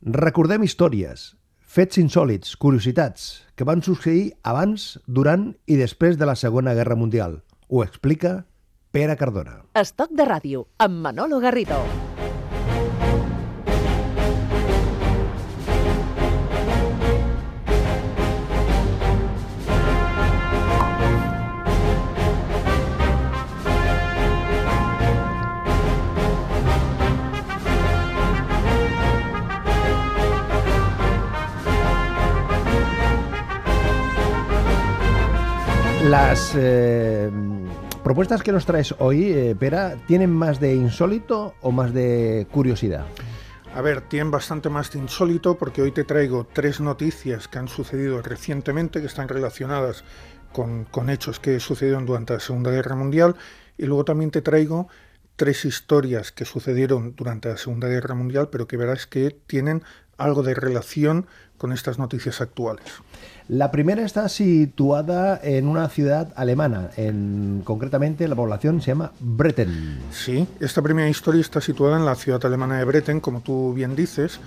Recordem històries, fets insòlits, curiositats, que van succeir abans, durant i després de la Segona Guerra Mundial. Ho explica Pere Cardona. Estoc de ràdio, amb Manolo Garrido. Las eh, propuestas que nos traes hoy, eh, Pera, ¿tienen más de insólito o más de curiosidad? A ver, tienen bastante más de insólito porque hoy te traigo tres noticias que han sucedido recientemente, que están relacionadas con, con hechos que sucedieron durante la Segunda Guerra Mundial, y luego también te traigo tres historias que sucedieron durante la Segunda Guerra Mundial, pero que verás que tienen algo de relación con estas noticias actuales. La primera está situada en una ciudad alemana, en, concretamente la población se llama Bretten. Sí, esta primera historia está situada en la ciudad alemana de Bretten, como tú bien dices,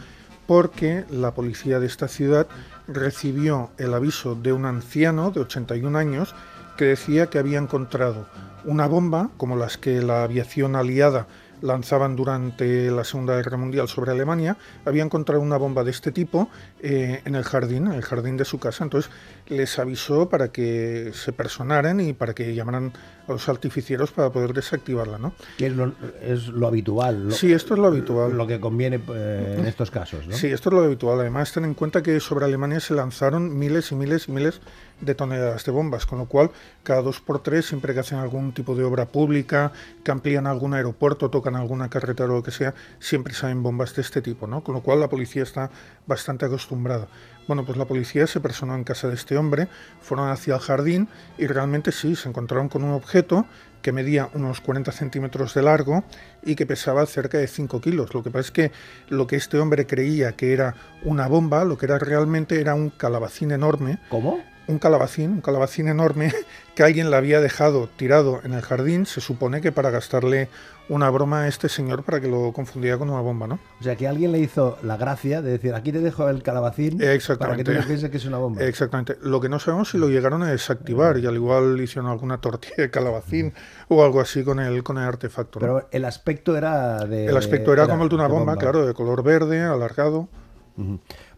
porque la policía de esta ciudad recibió el aviso de un anciano de 81 años que decía que había encontrado una bomba, como las que la aviación aliada lanzaban durante la Segunda Guerra Mundial sobre Alemania, había encontrado una bomba de este tipo eh, en el jardín, en el jardín de su casa. Entonces les avisó para que se personaran y para que llamaran a los artificieros para poder desactivarla, ¿no? Que es lo, es lo habitual. Lo, sí, esto es lo habitual. Lo que conviene eh, en estos casos, ¿no? Sí, esto es lo habitual. Además, ten en cuenta que sobre Alemania se lanzaron miles y miles y miles de toneladas de bombas, con lo cual cada dos por tres, siempre que hacen algún tipo de obra pública, que amplían algún aeropuerto, tocan alguna carretera o lo que sea, siempre salen bombas de este tipo, ¿no? Con lo cual la policía está bastante acostumbrada. Bueno, pues la policía se personó en casa de este hombre, fueron hacia el jardín y realmente sí, se encontraron con un objeto que medía unos 40 centímetros de largo y que pesaba cerca de 5 kilos. Lo que pasa es que lo que este hombre creía que era una bomba, lo que era realmente era un calabacín enorme. ¿Cómo? un calabacín, un calabacín enorme que alguien le había dejado tirado en el jardín, se supone que para gastarle una broma a este señor para que lo confundiera con una bomba, ¿no? O sea, que alguien le hizo la gracia de decir, aquí te dejo el calabacín para que tú no pienses que es una bomba. Exactamente. Lo que no sabemos si lo llegaron a desactivar y al igual hicieron alguna tortilla de calabacín o algo así con el, con el artefacto. ¿no? Pero el aspecto era de... El aspecto era, como el de una bomba, claro, de color verde, alargado.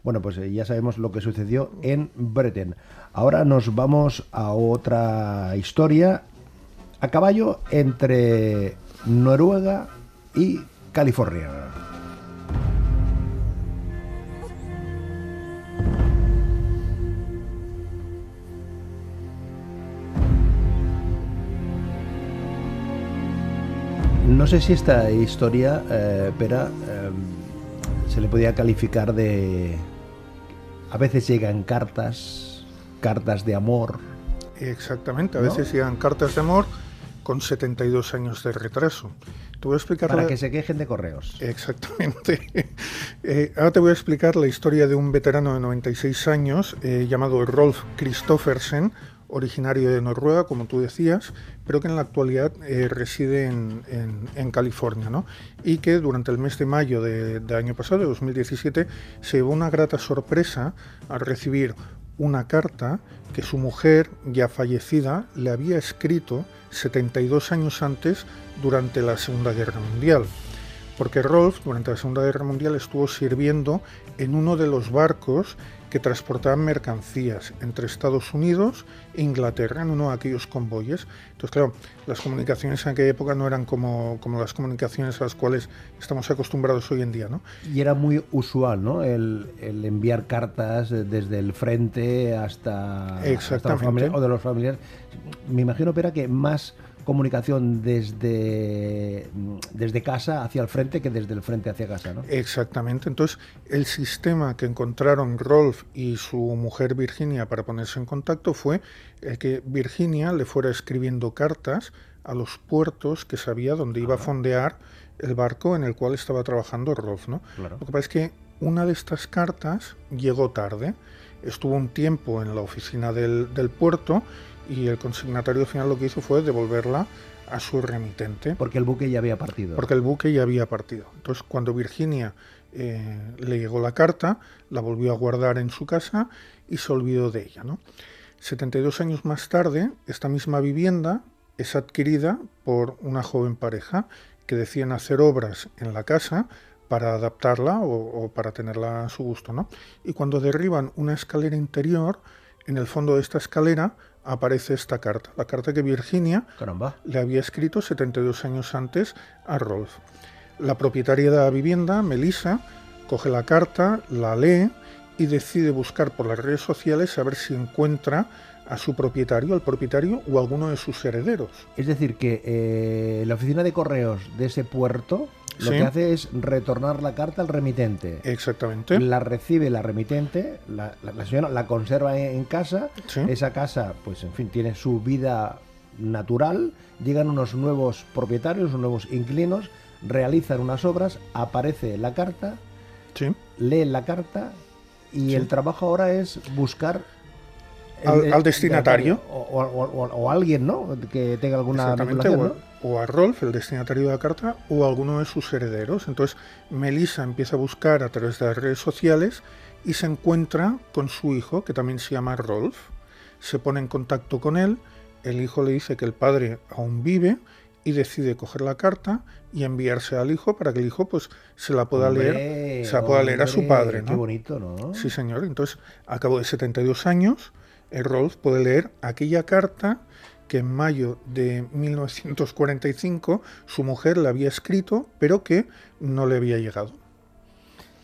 Bueno, pues ya sabemos lo que sucedió en Breton. Ahora nos vamos a otra historia a caballo entre Noruega y California. No sé si esta historia, eh, Pera, eh, se le podía calificar de... A veces llegan cartas, cartas de amor. Exactamente, a veces llegan cartas de amor con 72 años de retraso. Te voy a explicar Para que se quejen de correos. Exactamente. Eh, ahora te voy a explicar la historia de un veterano de 96 años eh, llamado Rolf Christoffersen, originario de Noruega, como tú decías, pero que en la actualidad eh, reside en, en, California, ¿no? Y que durante el mes de mayo del de año pasado, de 2017, se llevó una grata sorpresa al recibir una carta que su mujer, ya fallecida, le había escrito 72 años antes durante la Segunda Guerra Mundial. Porque Rolf, durante la Segunda Guerra Mundial, estuvo sirviendo en uno de los barcos que transportaban mercancías entre Estados Unidos e Inglaterra en uno de aquellos convoyes. Entonces, claro, las comunicaciones en aquella época no eran como, como las comunicaciones a las cuales estamos acostumbrados hoy en día, ¿no? Y era muy usual, ¿no? El, el enviar cartas desde el frente hasta, hasta los familiares, o de los familiares. Me imagino, Pera, que más comunicación desde, desde casa hacia el frente que desde el frente hacia casa, ¿no? Exactamente. Entonces, el sistema que encontraron Rolf y su mujer Virginia para ponerse en contacto fue que Virginia le fuera escribiendo cartas a los puertos que sabía dónde iba a fondear el barco en el cual estaba trabajando Rolf, ¿no? Lo que pasa es que una de estas cartas llegó tarde, estuvo un tiempo en la oficina del, del puerto y el consignatario final lo que hizo fue devolverla a su remitente. Porque el buque ya había partido. Porque el buque ya había partido. Entonces, cuando Virginia eh, le llegó la carta, la volvió a guardar en su casa y se olvidó de ella. ¿no? 72 años más tarde, esta misma vivienda es adquirida por una joven pareja que decían hacer obras en la casa para adaptarla o, para tenerla a su gusto. ¿no? Y cuando derriban una escalera interior, en el fondo de esta escalera aparece esta carta, la carta que Virginia le había escrito 72 años antes a Rolf. La propietaria de la vivienda, Melissa, coge la carta, la lee y decide buscar por las redes sociales a ver si encuentra a su propietario, al propietario o a alguno de sus herederos. Es decir, que eh, la oficina de correos de ese puerto lo que hace es retornar la carta al remitente. Exactamente. La recibe la remitente, la, señora la conserva en, casa, esa casa, pues en fin, tiene su vida natural, llegan unos nuevos propietarios, unos nuevos inquilinos, realizan unas obras, aparece la carta, sí. leen la carta y el trabajo ahora es buscar al, destinatario. O, alguien, ¿no? Que tenga alguna o, a Rolf, el destinatario de la carta, o a alguno de sus herederos. Entonces, Melissa empieza a buscar a través de las redes sociales y se encuentra con su hijo, que también se llama Rolf. Se pone en contacto con él, el hijo le dice que el padre aún vive y decide coger la carta y enviarse al hijo para que el hijo pues se la pueda leer, se la pueda leer a su padre, ¿no? Qué bonito, ¿no? Sí, señor. Entonces, a cabo de 72 años, el Rolf puede leer aquella carta que en mayo de 1945 su mujer le había escrito, pero que no le había llegado.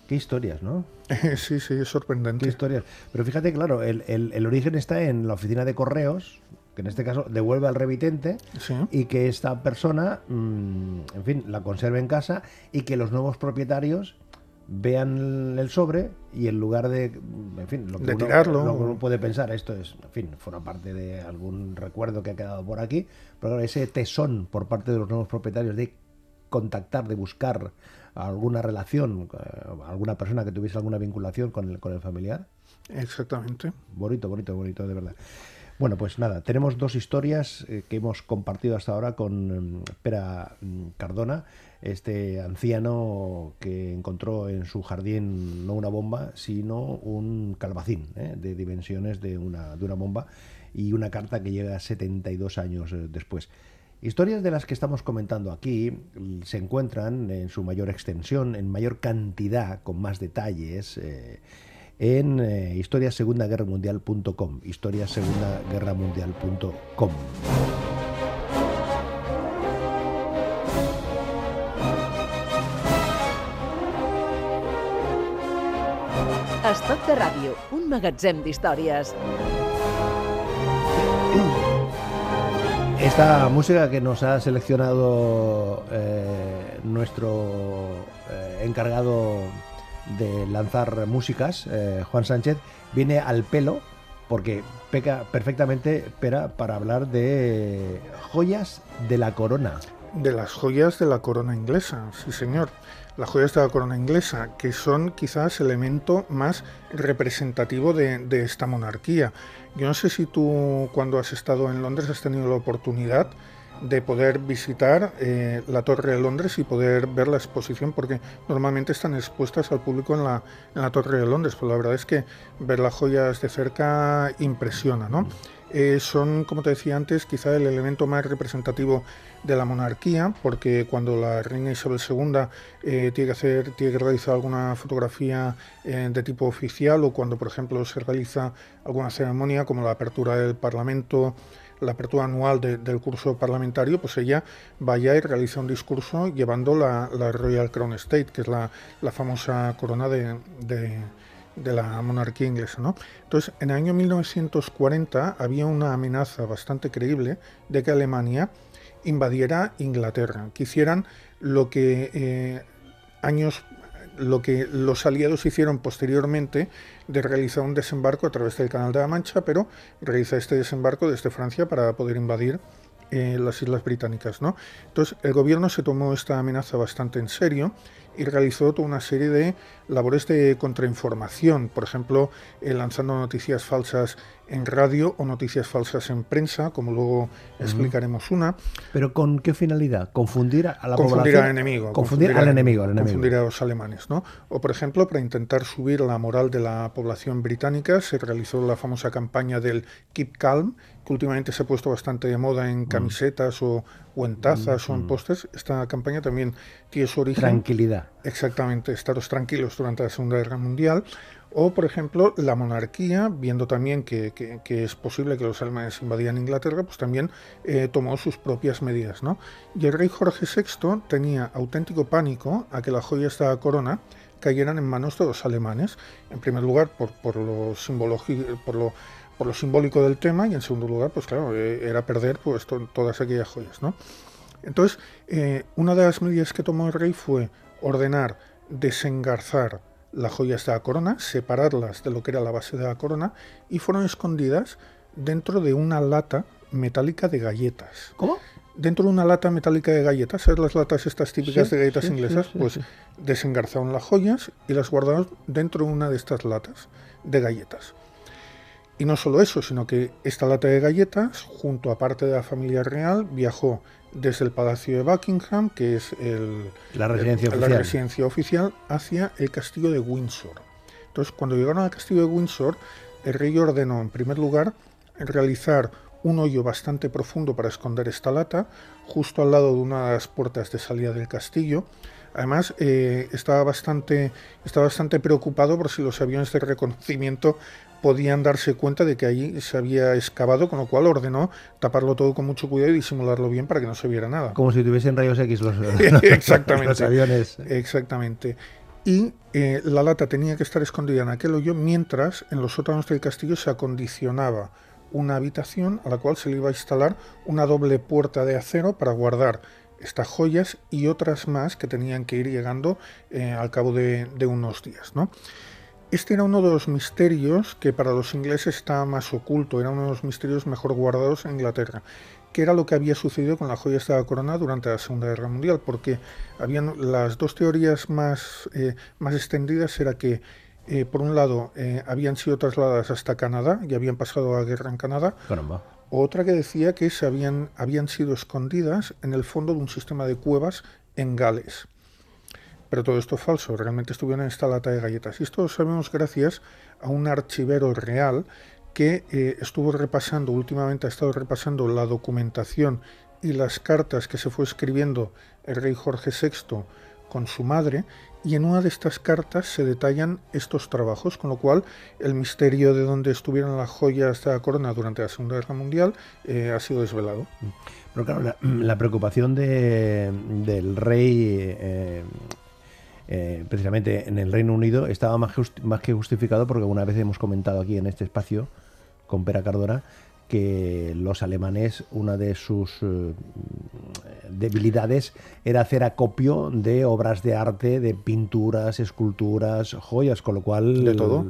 Qué historias, ¿no? sí, sí, es sorprendente. Qué historias. Pero fíjate, claro, el, origen está en la oficina de correos, que en este caso devuelve al remitente y que esta persona, mm, en fin, la conserve en casa y que los nuevos propietarios vean el sobre y en lugar de, en fin, lo que, uno, puede pensar, esto es, en fin, forma parte de algún recuerdo que ha quedado por aquí, pero ese tesón por parte de los nuevos propietarios de contactar, de buscar alguna relación, eh, alguna persona que tuviese alguna vinculación con el, con el familiar. Exactamente. Bonito, bonito, bonito, de verdad. Bueno, pues nada, tenemos dos historias eh, que hemos compartido hasta ahora con mm, Pera mm, Cardona este anciano que encontró en su jardín no una bomba, sino un calabacín ¿eh? de dimensiones de una, de una bomba y una carta que llega 72 años eh, después. Historias de las que estamos comentando aquí se encuentran en su mayor extensión, en mayor cantidad, con más detalles, eh, en eh, historiasegundaguerramundial.com, historiasegundaguerramundial.com. Estoc de Ràdio, un magatzem d'històries. Esta música que nos ha seleccionado eh, nuestro eh, encargado de lanzar músicas, eh, Juan Sánchez, viene al pelo porque peca perfectamente para hablar de joyas de la corona. De las joyas de la corona inglesa, sí señor las joyas de la corona inglesa, que son quizás el elemento más representativo de, esta monarquía. Yo no sé si tú cuando has estado en Londres has tenido la oportunidad de poder visitar eh, la Torre de Londres y poder ver la exposición, porque normalmente están expuestas al público en la, en la Torre de Londres, pero la verdad es que ver las joyas de cerca impresiona, ¿no? Eh, son, como te decía antes, quizá el elemento más representativo de la monarquía, porque cuando la reina Isabel II eh, tiene, que hacer, tiene que realizar alguna fotografía de tipo oficial o cuando, por ejemplo, se realiza alguna ceremonia como la apertura del Parlamento, la apertura anual del curso parlamentario, pues ella vaya y realiza un discurso llevando la, Royal Crown State, que es la, famosa corona de de la monarquía inglesa. ¿no? Entonces, en el año 1940 había una amenaza bastante creíble de que Alemania invadiera Inglaterra, que hicieran lo que eh, años lo que los aliados hicieron posteriormente de realizar un desembarco a través del Canal de la Mancha, pero realiza este desembarco desde Francia para poder invadir eh, las Islas Británicas. ¿no? Entonces, el gobierno se tomó esta amenaza bastante en serio y realizó toda una serie de labores de contrainformación, por ejemplo, eh, lanzando noticias falsas en radio o noticias falsas en prensa, como luego explicaremos una. ¿Pero con qué finalidad? ¿Confundir a la confundir Al enemigo, confundir, al enemigo, Confundir a los alemanes, ¿no? O, por ejemplo, para intentar subir la moral de la población británica, se realizó la famosa campaña del Keep Calm, que últimamente se ha puesto bastante de moda en camisetas o, en tazas o en pósters. Esta campaña también tiene su origen... Tranquilidad. Exactamente, estaros tranquilos durante la Segunda Guerra Mundial. O, por ejemplo, la monarquía, viendo también que, es posible que los alemanes invadían Inglaterra, pues también eh, tomó sus propias medidas. ¿no? Y el rey Jorge VI tenía auténtico pánico a que la joya esta corona cayeran en manos de los alemanes, en primer lugar por lo simbólico del tema y en segundo lugar, pues claro, eh, era perder pues, todas aquellas joyas. ¿no? Entonces, eh, una de las medidas que tomó el rey fue ordenar desengarzar la joya de la corona, separarlas de lo que era la base de la corona y fueron escondidas dentro de una lata metálica de galletas. ¿Cómo? Dentro de una lata metálica de galletas, ¿sabes las latas estas típicas de galletas inglesas? pues desengarzaron las joyas y las guardaron dentro de una de estas latas de galletas. Y no solo eso, sino que esta lata de galletas, junto a parte de la familia real, viajó desde el Palacio de Buckingham, que es el, la, residencia la residencia oficial, hacia el castillo de Windsor. Entonces, cuando llegaron al castillo de Windsor, el rey ordenó, en primer lugar, realizar un hoyo bastante profundo para esconder esta lata, justo al lado de una de las puertas de salida del castillo. Además, eh, estaba, bastante, estaba bastante preocupado por si los aviones de reconocimiento podían darse cuenta de que allí se había excavado, con lo cual ordenó taparlo todo con mucho cuidado y disimularlo bien para que no se viera nada. Como si tuviesen rayos X los, Exactamente. aviones. Exactamente. Y eh, la lata tenía que estar escondida en aquel hoyo mientras en los sótanos del castillo se acondicionaba una habitación a la cual se le iba a instalar una doble puerta de acero para guardar estas joyas y otras más que tenían que ir llegando eh, al cabo de, unos días. ¿no? Este era uno de los misterios que para los ingleses estaba más oculto, era uno de los misterios mejor guardados en Inglaterra, que era lo que había sucedido con la joya de la corona durante la Segunda Guerra Mundial, porque habían las dos teorías más, eh, más extendidas era que eh, por un lado habían sido trasladadas hasta Canadá y habían pasado a guerra en Canadá. Otra que decía que se habían, habían sido escondidas en el fondo de un sistema de cuevas en Gales. Pero todo esto es falso, realmente estuvieron en esta lata de galletas. Y esto lo sabemos gracias a un archivero real que eh, estuvo repasando, últimamente ha estado repasando la documentación y las cartas que se fue escribiendo el rey Jorge VI con su madre, y en una de estas cartas se detallan estos trabajos, con lo cual el misterio de dónde estuvieron las joyas de la corona durante la Segunda Guerra Mundial eh, ha sido desvelado. Pero claro, la, preocupación del rey eh, eh, precisamente en el Reino Unido estaba más, más que justificado porque una vez hemos comentado aquí en este espacio con Pera Cardona que los alemanes, una de sus eh, debilidades era hacer acopio de obras de arte, de pinturas, esculturas, joyas, con lo cual... De todo.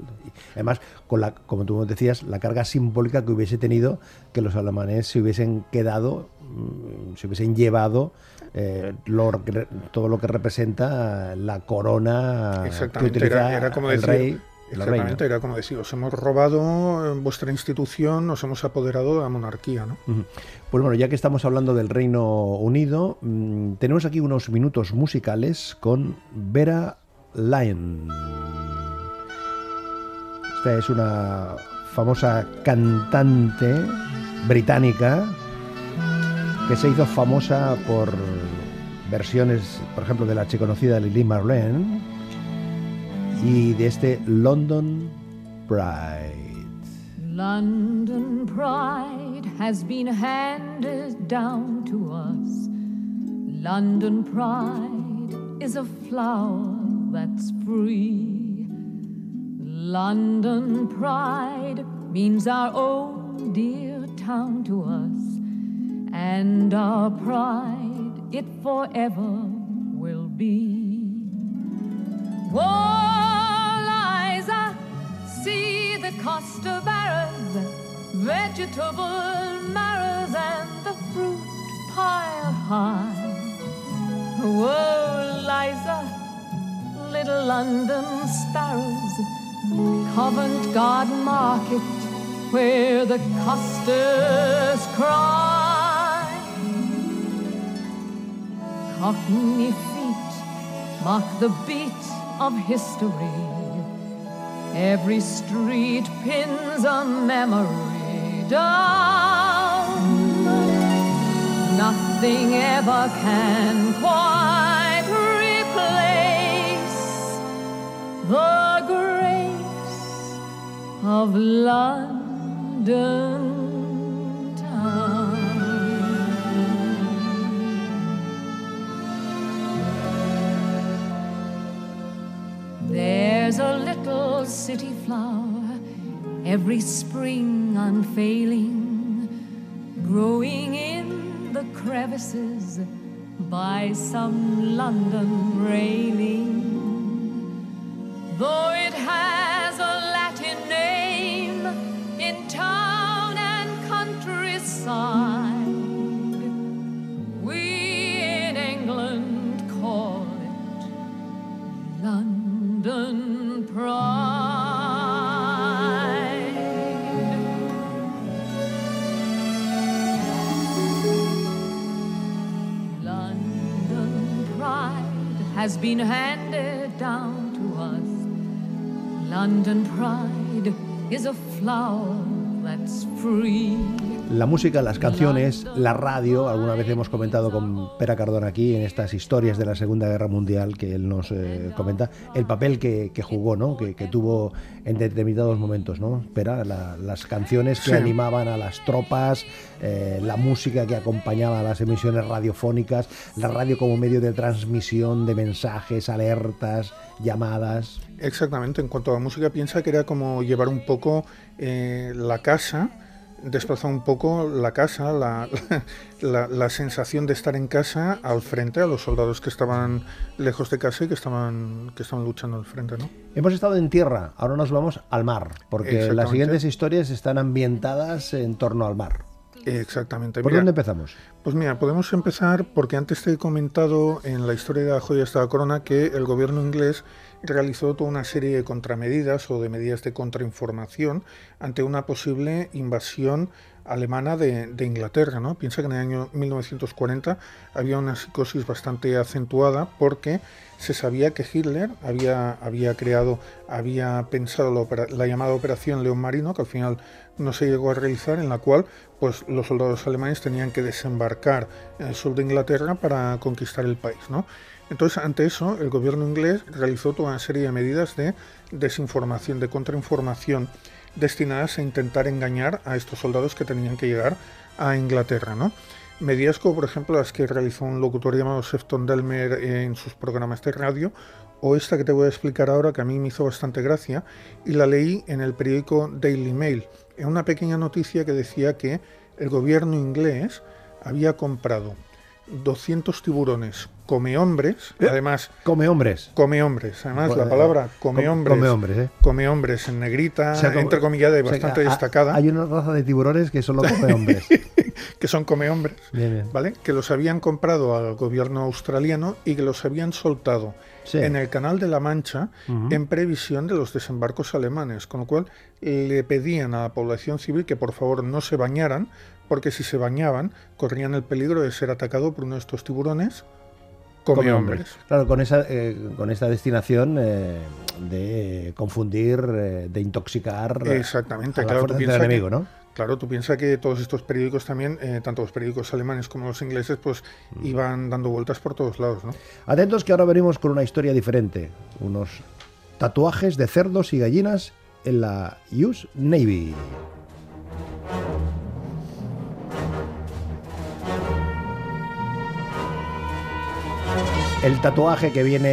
además, con la, como tú decías, la carga simbólica que hubiese tenido que los alemanes se hubiesen quedado, mm, se hubiesen llevado eh, todo lo que representa la corona que utiliza era, como el rey. Exactamente, era como decir, os hemos robado vuestra institución, nos hemos apoderado de la monarquía. ¿no? Pues bueno, ya que estamos hablando del Reino Unido, mm, tenemos aquí unos minutos musicales con Vera Lyon. Esta es una famosa cantante británica que se hizo famosa por versiones, por ejemplo, de la conocida Lily Marlene y de este London Pride. London Pride has been handed down to us. London Pride is a flower that's free. London Pride means our own dear town to us. and our pride it forever will be. Oh, see the Costa barrows, vegetable marrows, and the fruit pile high. Oh, Liza, little London sparrows, Covent Garden Market, where the costers cry. Cockney feet mark the beat of history. Every street pins a memory down. Nothing ever can quite replace the grace of London. Little city flower every spring unfailing, growing in the crevices by some London railing. Though it has has been handed down to us. London pride is a flower that's free. La música, las canciones, la radio, alguna vez hemos comentado con Pera Cardona aquí en estas historias de la Segunda Guerra Mundial que él nos eh, comenta, el papel que, jugó, ¿no? Que, tuvo en determinados momentos, ¿no? Pera, las canciones que animaban a las tropas, eh, la música que acompañaba a las emisiones radiofónicas, la radio como medio de transmisión de mensajes, alertas, llamadas. Exactamente, en cuanto a la música piensa que era como llevar un poco eh, la casa desplazar un poco la casa, la, la, sensación de estar en casa al frente a los soldados que estaban lejos de casa y que estaban, que estaban luchando al frente. ¿no? Hemos estado en tierra, ahora nos vamos al mar, porque las siguientes historias están ambientadas en torno al mar. Exactamente. ¿Por dónde empezamos? Pues mira, podemos empezar porque antes te he comentado en la historia de la joya de la corona que el gobierno inglés realizó toda una serie de contramedidas o de medidas de contrainformación ante una posible invasión alemana de, Inglaterra. ¿no? Piensa que en el año 1940 había una psicosis bastante acentuada porque se sabía que Hitler había, creado, había pensado la, llamada Operación León Marino, que al final no se llegó a realizar, en la cual pues, los soldados alemanes tenían que desembarcar en el sur de Inglaterra para conquistar el país. ¿no? Entonces, ante eso, el gobierno inglés realizó toda una serie de medidas de desinformación, de contrainformación, destinadas a intentar engañar a estos soldados que tenían que llegar a Inglaterra, ¿no? Medidas como, por ejemplo, las que realizó un locutor llamado Sefton Delmer en sus programas de radio, o esta que te voy a explicar ahora, que a mí me hizo bastante gracia, y la leí en el periódico Daily Mail, en una pequeña noticia que decía que el gobierno inglés había comprado 200 tiburones come hombres, ¿Eh? además... Come hombres. Come hombres, además la palabra come hombres... Come hombres, ¿eh? Come hombres en negrita, entrecomillada y bastante destacada. Hay una raza de tiburones que solo come hombres. que son come hombres, ¿vale? Que los habían comprado al gobierno australiano y que los habían soltado en el Canal de la Mancha en previsión de los desembarcos alemanes, con lo cual le pedían a la población civil que por favor no se bañaran, porque si se bañaban corrían el peligro de ser atacado por uno de estos tiburones come, hombres. Claro, con esa, eh, con esta destinación eh, de confundir, eh, de intoxicar Exactamente, claro, tú enemigo, ¿no? Claro, tú piensas que todos estos periódicos también, tanto los periódicos alemanes como los ingleses, pues mm. iban dando vueltas por todos lados, ¿no? Atentos que ahora venimos con una historia diferente. Unos tatuajes de cerdos y gallinas en la US Navy. El tatuaje que viene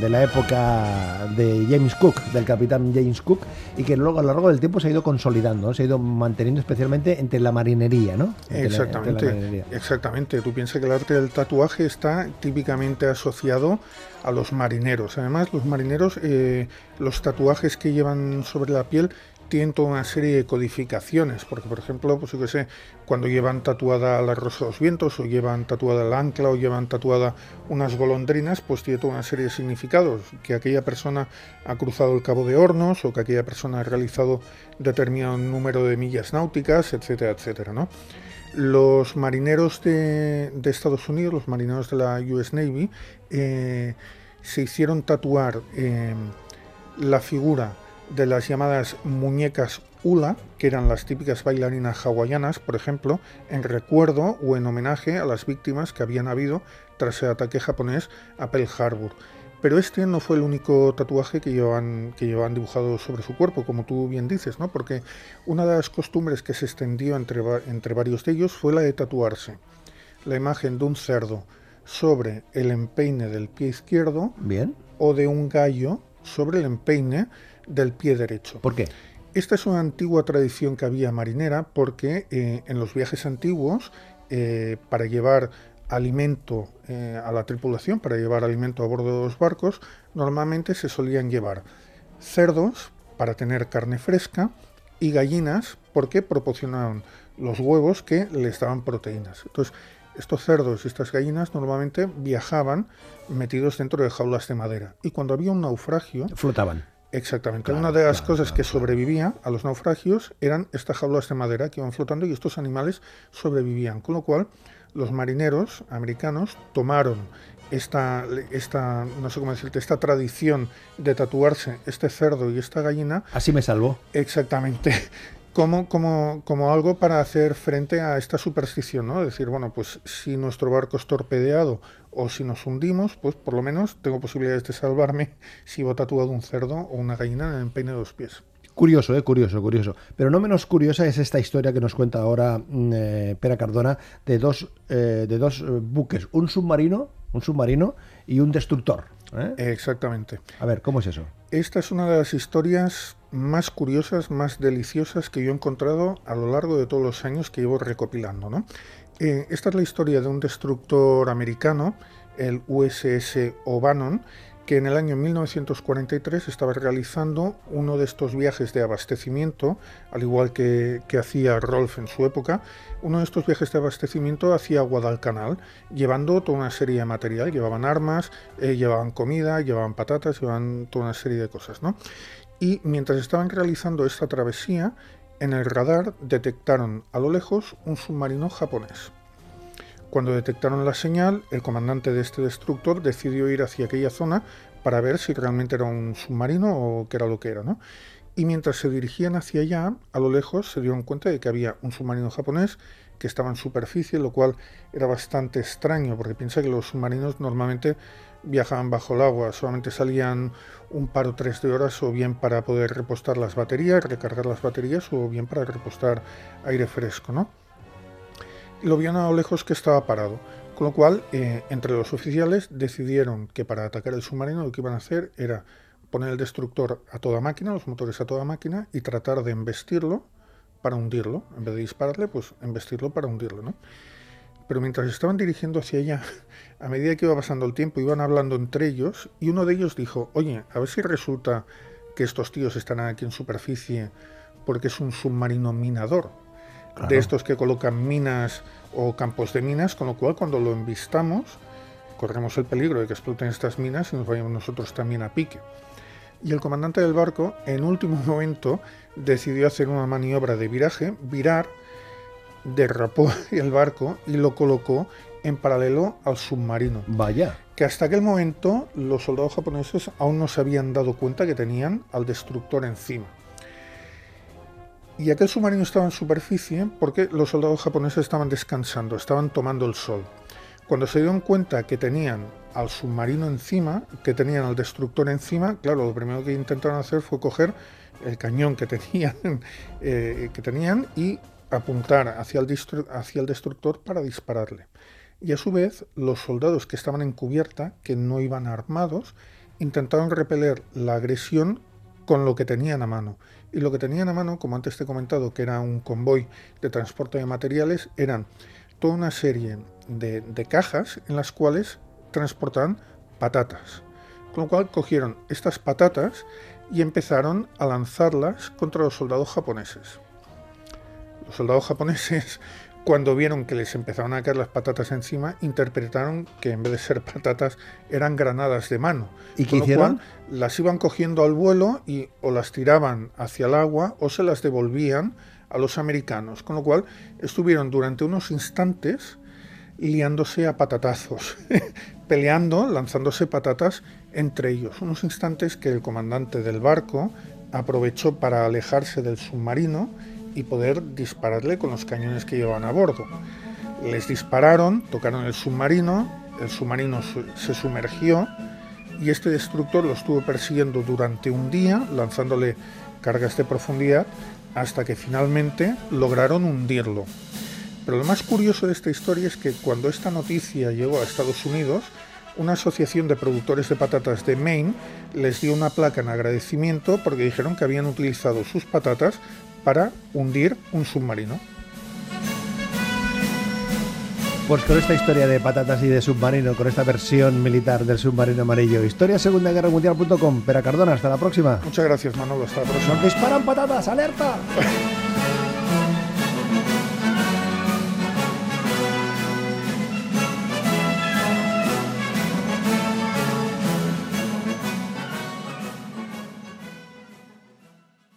de la época de James Cook, del capitán James Cook, y que luego a lo largo del tiempo se ha ido consolidando, se ha ido manteniendo especialmente entre la marinería, ¿no? exactamente, exactamente. Tú piensas que el arte del tatuaje está típicamente asociado a los marineros. Además, los marineros, eh, los tatuajes que llevan sobre la piel tienen toda una serie de codificaciones, porque por ejemplo, pues yo que sé, cuando llevan tatuada la rosa de los vientos, o llevan tatuada el ancla, o llevan tatuada unas golondrinas, pues tiene toda una serie de significados, que aquella persona ha cruzado el Cabo de Hornos, o que aquella persona ha realizado determinado número de millas náuticas, etcétera, etcétera, ¿no? Los marineros de, Estados Unidos, los marineros de la US Navy, eh, se hicieron tatuar eh, la figura de las llamadas muñecas hula, que eran las típicas bailarinas hawaianas, por ejemplo, en recuerdo o en homenaje a las víctimas que habían habido tras el ataque japonés a Pearl Harbor. Pero este no fue el único tatuaje que llevaban, que llevaban dibujado sobre su cuerpo, como tú bien dices, ¿no? Porque una de las costumbres que se extendió entre, entre varios de ellos fue la de tatuarse la imagen de un cerdo sobre el empeine del pie izquierdo bien. o de un gallo sobre el empeine del pie derecho. ¿Por qué? Esta es una antigua tradición que había marinera porque eh, en los viajes antiguos, eh, para llevar alimento eh, a la tripulación, para llevar alimento a bordo de los barcos, normalmente se solían llevar cerdos para tener carne fresca y gallinas porque proporcionaban los huevos que les daban proteínas. Entonces, estos cerdos y estas gallinas normalmente viajaban metidos dentro de jaulas de madera y cuando había un naufragio flotaban Exactamente. Una de las cosas que sobrevivía a los naufragios eran estas jaulas de madera que iban flotando y estos animales sobrevivían. Con lo cual, los marineros americanos tomaron esta, esta, no sé cómo decirte, esta tradición de tatuarse este cerdo y esta gallina. Así me salvó. Exactamente como, como, como, algo para hacer frente a esta superstición, ¿no? Decir, bueno, pues si nuestro barco es torpedeado o si nos hundimos, pues por lo menos tengo posibilidades de salvarme si voy tatuado un cerdo o una gallina en el empeine de los pies. Curioso, eh, curioso, curioso. Pero no menos curiosa es esta historia que nos cuenta ahora mm, eh, Pera Cardona de dos, eh, de dos buques, un submarino, un submarino y un destructor. Exactamente. A ver, ¿cómo es eso? Esta es una de las historias más curiosas, más deliciosas que yo he encontrado a lo largo de todos los años que llevo recopilando. ¿no? Eh, esta es la historia de un destructor americano, el USS O'Bannon, que en el año 1943 estaba realizando uno de estos viajes de abastecimiento, al igual que, hacía Rolf en su época, uno de estos viajes de abastecimiento hacia Guadalcanal, llevando toda una serie de material, llevaban armas, eh, llevaban comida, llevaban patatas, llevaban toda una serie de cosas, ¿no? y mientras estaban realizando esta travesía, en el radar detectaron a lo lejos un submarino japonés. Cuando detectaron la señal, el comandante de este destructor decidió ir hacia aquella zona para ver si realmente era un submarino o qué era lo que era, ¿no? Y mientras se dirigían hacia allá, a lo lejos se dieron cuenta de que había un submarino japonés que estaba en superficie, lo cual era bastante extraño, porque piensa que los submarinos normalmente viajaban bajo el agua, solamente salían un par o tres de horas o bien para poder repostar las baterías, recargar las baterías o bien para repostar aire fresco, ¿no? Y lo vieron a lo lejos que estaba parado, con lo cual eh, entre los oficiales decidieron que para atacar el submarino lo que iban a hacer era poner el destructor a toda máquina, los motores a toda máquina y tratar de embestirlo para hundirlo, en vez de dispararle, pues embestirlo para hundirlo, ¿no? Pero mientras estaban dirigiendo hacia allá, a medida que iba pasando el tiempo, iban hablando entre ellos y uno de ellos dijo, oye, a ver si resulta que estos tíos están aquí en superficie porque es un submarino minador, de estos que colocan minas o campos de minas, con lo cual cuando lo envistamos, corremos el peligro de que exploten estas minas y nos vayamos nosotros también a pique. Y el comandante del barco, en último momento, decidió hacer una maniobra de viraje, virar, derrapó el barco y lo colocó en paralelo al submarino. Vaya. Que hasta aquel momento los soldados japoneses aún no se habían dado cuenta que tenían al destructor encima. Y aquel submarino estaba en superficie porque los soldados japoneses estaban descansando, estaban tomando el sol. Cuando se dieron cuenta que tenían al submarino encima, que tenían al destructor encima, claro, lo primero que intentaron hacer fue coger el cañón que tenían, eh, que tenían y apuntar hacia el, destructor para dispararle. Y a su vez, los soldados que estaban en cubierta, que no iban armados, intentaron repeler la agresión con lo que tenían a mano. Y lo que tenían a mano, como antes te he comentado, que era un convoy de transporte de materiales, eran toda una serie de, de cajas en las cuales transportaban patatas. Con lo cual cogieron estas patatas y empezaron a lanzarlas contra los soldados japoneses. Los soldados japoneses, cuando vieron que les empezaron a caer las patatas encima, interpretaron que en vez de ser patatas eran granadas de mano. ¿Y qué hicieron? las iban cogiendo al vuelo y o las tiraban hacia el agua o se las devolvían a los americanos. Con lo cual estuvieron durante unos instantes liándose a patatazos, peleando, lanzándose patatas entre ellos. Unos instantes que el comandante del barco aprovechó para alejarse del submarino y poder dispararle con los cañones que llevaban a bordo. Les dispararon, tocaron el submarino, el submarino se sumergió y este destructor lo estuvo persiguiendo durante un día, lanzándole cargas de profundidad, hasta que finalmente lograron hundirlo. Pero lo más curioso de esta historia es que cuando esta noticia llegó a Estados Unidos, una asociación de productores de patatas de Maine les dio una placa en agradecimiento porque dijeron que habían utilizado sus patatas para hundir un submarino. Pues con esta historia de patatas y de submarino, con esta versión militar del submarino amarillo, historia segunda guerra mundial.com. Pera Cardona, hasta la próxima. Muchas gracias, Manolo. Hasta la próxima. Nos disparan patatas, alerta.